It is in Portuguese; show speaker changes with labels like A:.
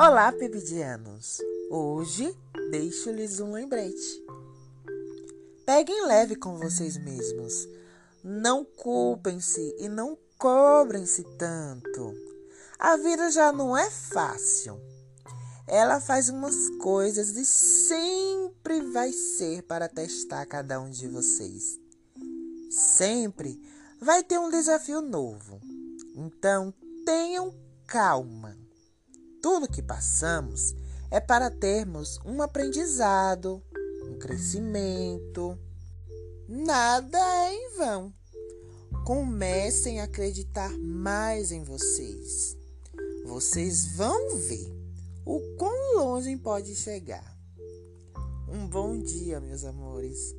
A: Olá, pebidianos! Hoje deixo-lhes um lembrete. Peguem leve com vocês mesmos. Não culpem-se e não cobrem-se tanto. A vida já não é fácil. Ela faz umas coisas e sempre vai ser para testar cada um de vocês. Sempre vai ter um desafio novo. Então, tenham calma. Tudo que passamos é para termos um aprendizado, um crescimento. Nada é em vão. Comecem a acreditar mais em vocês. Vocês vão ver o quão longe pode chegar. Um bom dia, meus amores.